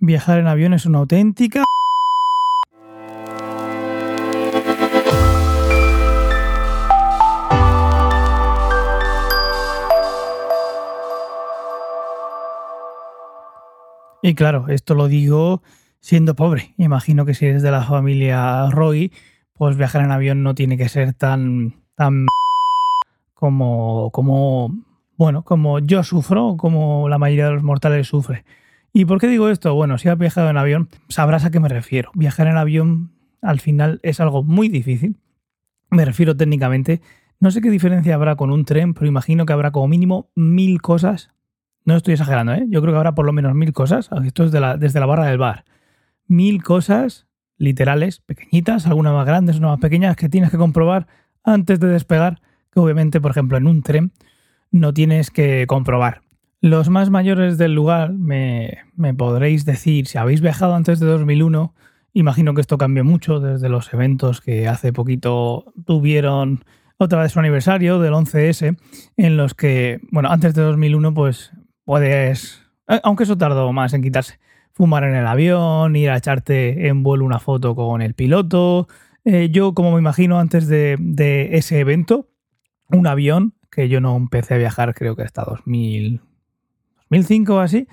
Viajar en avión es una auténtica... Y claro, esto lo digo siendo pobre. Imagino que si eres de la familia Roy, pues viajar en avión no tiene que ser tan, tan como, como, bueno, como yo sufro, como la mayoría de los mortales sufre. ¿Y por qué digo esto? Bueno, si has viajado en avión, sabrás a qué me refiero. Viajar en avión al final es algo muy difícil. Me refiero técnicamente. No sé qué diferencia habrá con un tren, pero imagino que habrá como mínimo mil cosas no estoy exagerando, ¿eh? Yo creo que habrá por lo menos mil cosas. Esto es desde la barra del bar. Mil cosas literales, pequeñitas, algunas más grandes, unas más pequeñas, que tienes que comprobar antes de despegar, que obviamente, por ejemplo, en un tren no tienes que comprobar. Los más mayores del lugar me, me podréis decir, si habéis viajado antes de 2001, imagino que esto cambió mucho desde los eventos que hace poquito tuvieron otra vez su aniversario del 11S, en los que, bueno, antes de 2001, pues puedes, eh, aunque eso tardó más en quitarse, fumar en el avión, ir a echarte en vuelo una foto con el piloto. Eh, yo, como me imagino, antes de, ese evento, un avión, que yo no empecé a viajar creo que hasta 2000, 2005 o así,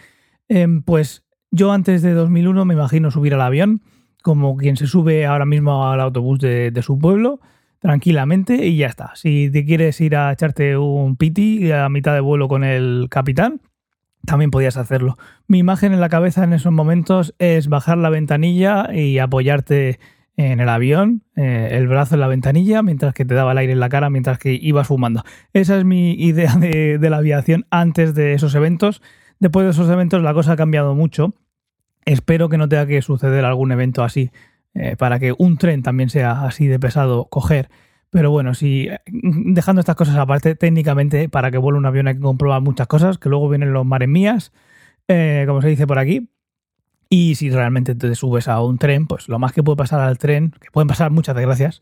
em, pues yo antes de 2001 me imagino subir al avión como quien se sube ahora mismo al autobús de, de su pueblo, tranquilamente y ya está. Si te quieres ir a echarte un piti a mitad de vuelo con el capitán, también podías hacerlo. Mi imagen en la cabeza en esos momentos es bajar la ventanilla y apoyarte en el avión, eh, el brazo en la ventanilla, mientras que te daba el aire en la cara, mientras que ibas fumando. Esa es mi idea de, la aviación antes de esos eventos. Después de esos eventos la cosa ha cambiado mucho. Espero que no tenga que suceder algún evento así eh, para que un tren también sea así de pesado coger pero bueno, si dejando estas cosas aparte, técnicamente para que vuele un avión hay que comprobar muchas cosas, que luego vienen los mares mías, eh, como se dice por aquí. Y si realmente te subes a un tren, pues lo más que puede pasar al tren, que pueden pasar muchas desgracias,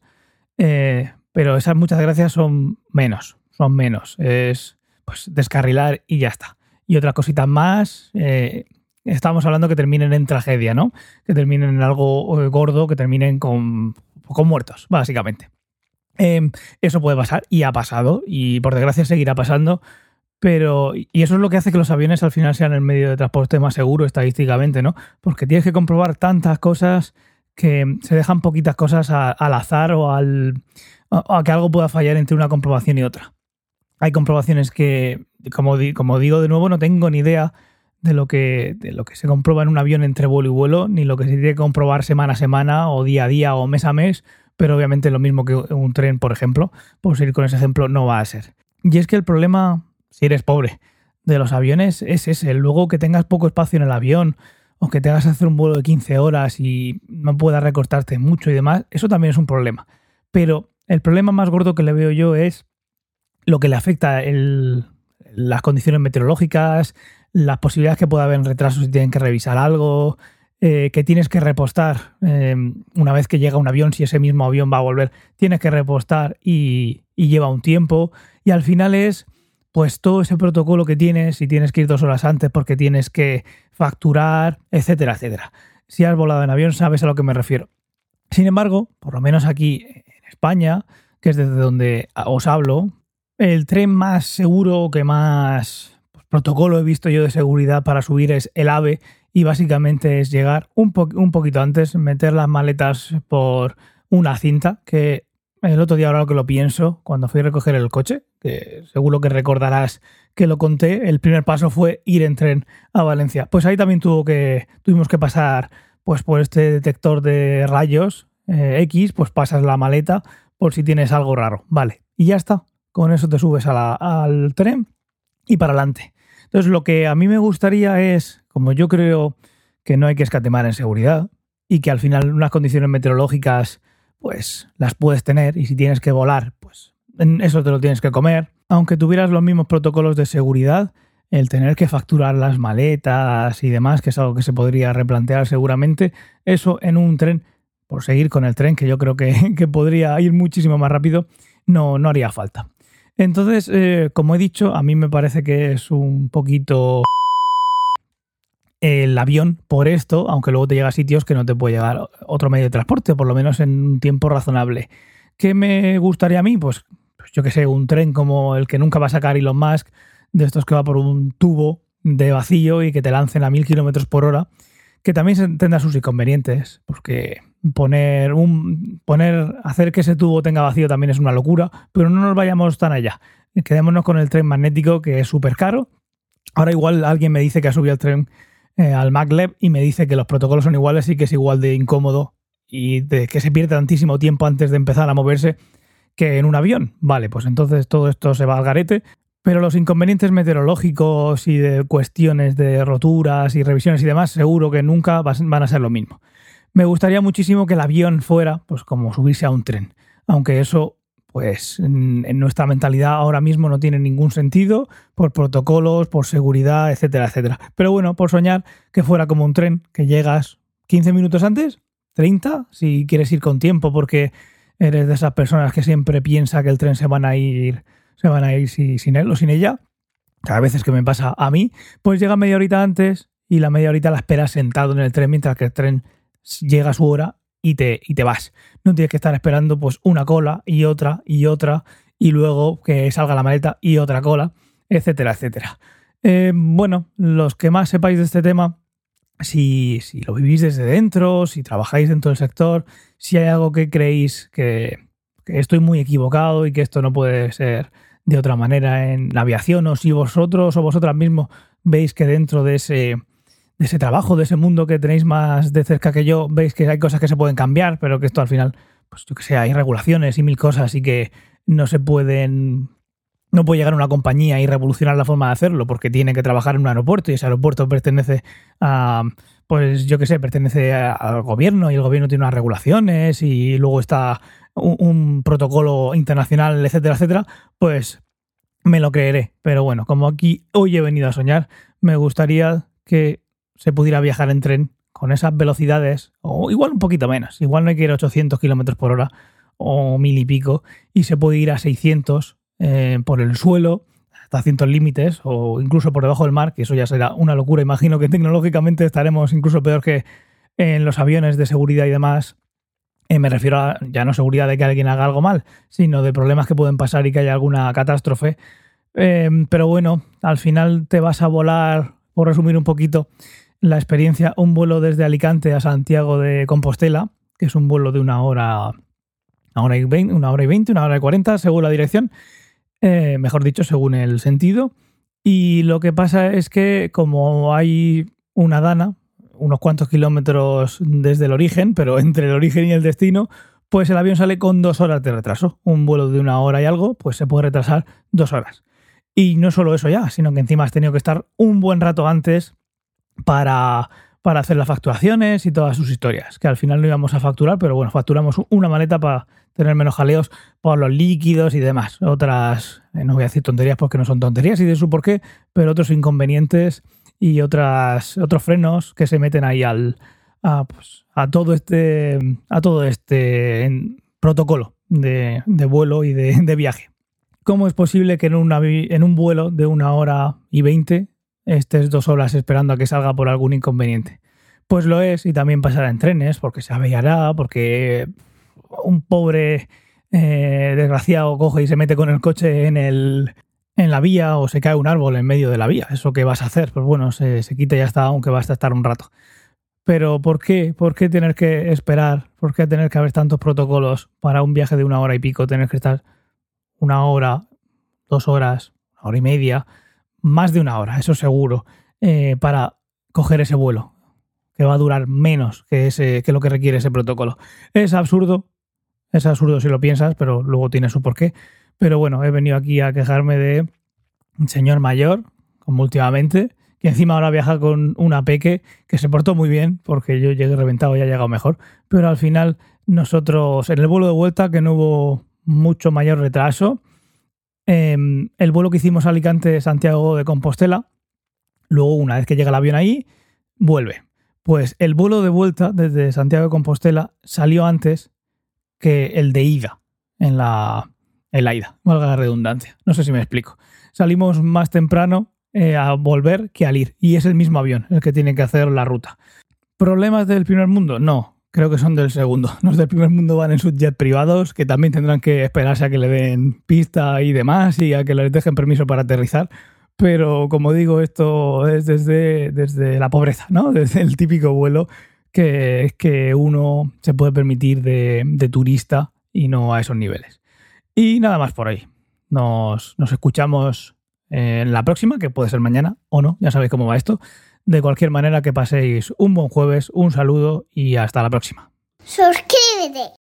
eh, pero esas muchas desgracias son menos, son menos. Es pues descarrilar y ya está. Y otras cositas más, eh, estamos hablando que terminen en tragedia, ¿no? Que terminen en algo gordo, que terminen con, con muertos, básicamente. Em, eso puede pasar y ha pasado y por desgracia seguirá pasando. Pero, y eso es lo que hace que los aviones al final sean el medio de transporte más seguro estadísticamente, ¿no? Porque tienes que comprobar tantas cosas que se dejan poquitas cosas al azar o al, a, que algo pueda fallar entre una comprobación y otra. Hay comprobaciones que, como, como digo de nuevo, no tengo ni idea de lo, que, lo que se comprueba en un avión entre vuelo y vuelo, ni lo que se tiene que comprobar semana a semana o día a día o mes a mes pero obviamente lo mismo que un tren, por ejemplo, por seguir con ese ejemplo, no va a ser. Y es que el problema, si eres pobre, de los aviones es ese. Luego que tengas poco espacio en el avión o que tengas que hacer un vuelo de 15 horas y no puedas recortarte mucho y demás, eso también es un problema. Pero el problema más gordo que le veo yo es lo que le afecta el, las condiciones meteorológicas, las posibilidades que pueda haber en retrasos si tienen que revisar algo, eh, que tienes que repostar eh, una vez que llega un avión, si ese mismo avión va a volver, tienes que repostar y, lleva un tiempo. Y al final es pues todo ese protocolo que tienes y tienes que ir dos horas antes porque tienes que facturar, etcétera, etcétera. Si has volado en avión sabes a lo que me refiero. Sin embargo, por lo menos aquí en España, que es desde donde os hablo, el tren más seguro, que más pues, protocolo he visto yo de seguridad para subir es el AVE y básicamente es llegar un, un poquito antes, meter las maletas por una cinta, que el otro día ahora que lo pienso, cuando fui a recoger el coche, que seguro que recordarás que lo conté, el primer paso fue ir en tren a Valencia. Pues ahí también tuvo que, tuvimos que pasar pues por este detector de rayos eh, X, pues pasas la maleta por si tienes algo raro. Vale, y ya está. Con eso te subes al tren y para adelante. Entonces lo que a mí me gustaría es como yo creo que no hay que escatimar en seguridad y que al final unas condiciones meteorológicas pues las puedes tener y si tienes que volar pues eso te lo tienes que comer. Aunque tuvieras los mismos protocolos de seguridad, el tener que facturar las maletas y demás, que es algo que se podría replantear seguramente, eso en un tren, por seguir con el tren, que yo creo que, podría ir muchísimo más rápido, no, no haría falta. Entonces, eh, como he dicho, a mí me parece que es un poquito el avión por esto, aunque luego te llega a sitios que no te puede llegar otro medio de transporte, por lo menos en un tiempo razonable. ¿Qué me gustaría a mí? Pues, pues yo que sé, un tren como el que nunca va a sacar Elon Musk, de estos que va por un tubo de vacío y que te lancen a mil kilómetros por hora, que también tendrá sus inconvenientes, porque poner un poner hacer que ese tubo tenga vacío también es una locura, pero no nos vayamos tan allá. Quedémonos con el tren magnético que es súper caro. Ahora igual alguien me dice que ha subido el tren eh, al MacLab y me dice que los protocolos son iguales y que es igual de incómodo y de que se pierde tantísimo tiempo antes de empezar a moverse que en un avión. Vale, pues entonces todo esto se va al garete. Pero los inconvenientes meteorológicos y de cuestiones de roturas y revisiones y demás, seguro que nunca van a ser lo mismo. Me gustaría muchísimo que el avión fuera, pues como subirse a un tren. Aunque eso pues en nuestra mentalidad ahora mismo no tiene ningún sentido por protocolos, por seguridad, etcétera, etcétera. Pero bueno, por soñar que fuera como un tren, que llegas 15 minutos antes, 30, si quieres ir con tiempo porque eres de esas personas que siempre piensa que el tren se van a ir, se van a ir sin él o sin ella. Cada veces que me pasa a mí, pues llega media horita antes y la media horita la esperas sentado en el tren mientras que el tren llega a su hora y te, y te vas. No tienes que estar esperando pues una cola y otra y otra y luego que salga la maleta y otra cola, etcétera, etcétera. Eh, bueno, los que más sepáis de este tema, si, si, lo vivís desde dentro, si trabajáis dentro del sector, si hay algo que creéis que, estoy muy equivocado y que esto no puede ser de otra manera en aviación, o si vosotros o vosotras mismos veis que dentro de ese ese trabajo, de ese mundo que tenéis más de cerca que yo, veis que hay cosas que se pueden cambiar, pero que esto al final, pues yo que sé, hay regulaciones y mil cosas y que no se pueden no puede llegar una compañía y revolucionar la forma de hacerlo porque tiene que trabajar en un aeropuerto y ese aeropuerto pertenece a, pues yo que sé, pertenece al gobierno y el gobierno tiene unas regulaciones y luego está un, protocolo internacional, etcétera, etcétera, pues me lo creeré. Pero bueno, como aquí hoy he venido a soñar, me gustaría que se pudiera viajar en tren con esas velocidades, o igual un poquito menos, igual no hay que ir a 800 kilómetros por hora o mil y pico, y se puede ir a 600 eh, por el suelo, hasta ciertos límites, o incluso por debajo del mar, que eso ya será una locura. Imagino que tecnológicamente estaremos incluso peor que en los aviones de seguridad y demás. Eh, me refiero a ya no seguridad de que alguien haga algo mal, sino de problemas que pueden pasar y que haya alguna catástrofe. Eh, pero bueno, al final te vas a volar, por resumir un poquito, la experiencia, un vuelo desde Alicante a Santiago de Compostela, que es un vuelo de una hora, una hora y veinte, una hora y veinte, una hora y cuarenta, según la dirección, eh, mejor dicho, según el sentido. Y lo que pasa es que como hay una dana, unos cuantos kilómetros desde el origen, pero entre el origen y el destino, pues el avión sale con dos horas de retraso. Un vuelo de una hora y algo, pues se puede retrasar dos horas. Y no solo eso ya, sino que encima has tenido que estar un buen rato antes para, para hacer las facturaciones y todas sus historias, que al final no íbamos a facturar, pero bueno, facturamos una maleta para tener menos jaleos por los líquidos y demás. Otras, eh, no voy a decir tonterías porque no son tonterías y de su porqué, pero otros inconvenientes y otras, otros frenos que se meten ahí al, a, pues, a todo este, a todo este protocolo de, de, vuelo y de, de, viaje. ¿Cómo es posible que en, en un vuelo de una hora y veinte estés dos horas esperando a que salga por algún inconveniente. Pues lo es y también pasará en trenes porque se avellará, porque un pobre eh, desgraciado coge y se mete con el coche en, el, en la vía o se cae un árbol en medio de la vía. ¿Eso qué vas a hacer? Pues bueno, se, se quita y ya está, aunque va a estar un rato. Pero ¿por qué? ¿Por qué tener que esperar? ¿Por qué tener que haber tantos protocolos para un viaje de una hora y pico? Tener que estar una hora, dos horas, una hora y media más de una hora, eso seguro, eh, para coger ese vuelo, que va a durar menos que, ese, que lo que requiere ese protocolo. Es absurdo, es absurdo si lo piensas, pero luego tiene su porqué. Pero bueno, he venido aquí a quejarme de un señor mayor, como últimamente, que encima ahora viaja con una peque que se portó muy bien, porque yo llegué reventado y ha llegado mejor. Pero al final, nosotros, en el vuelo de vuelta, que no hubo mucho mayor retraso, eh, el vuelo que hicimos a Alicante-Santiago de Compostela, luego una vez que llega el avión ahí, vuelve. Pues el vuelo de vuelta desde Santiago de Compostela salió antes que el de ida en la, en la ida, valga la redundancia. No sé si me explico. Salimos más temprano eh, a volver que al ir. Y es el mismo avión el que tiene que hacer la ruta. ¿Problemas del primer mundo? No, creo que son del segundo. Los del primer mundo van en sus jets privados, que también tendrán que esperarse a que le den pista y demás y a que les dejen permiso para aterrizar. Pero como digo, esto es desde, desde la pobreza, ¿no? Desde el típico vuelo que, que uno se puede permitir de, de turista y no a esos niveles. Y nada más por ahí. Nos, nos escuchamos en la próxima, que puede ser mañana o no, ya sabéis cómo va esto. De cualquier manera, que paséis un buen jueves, un saludo y hasta la próxima. Suscríbete.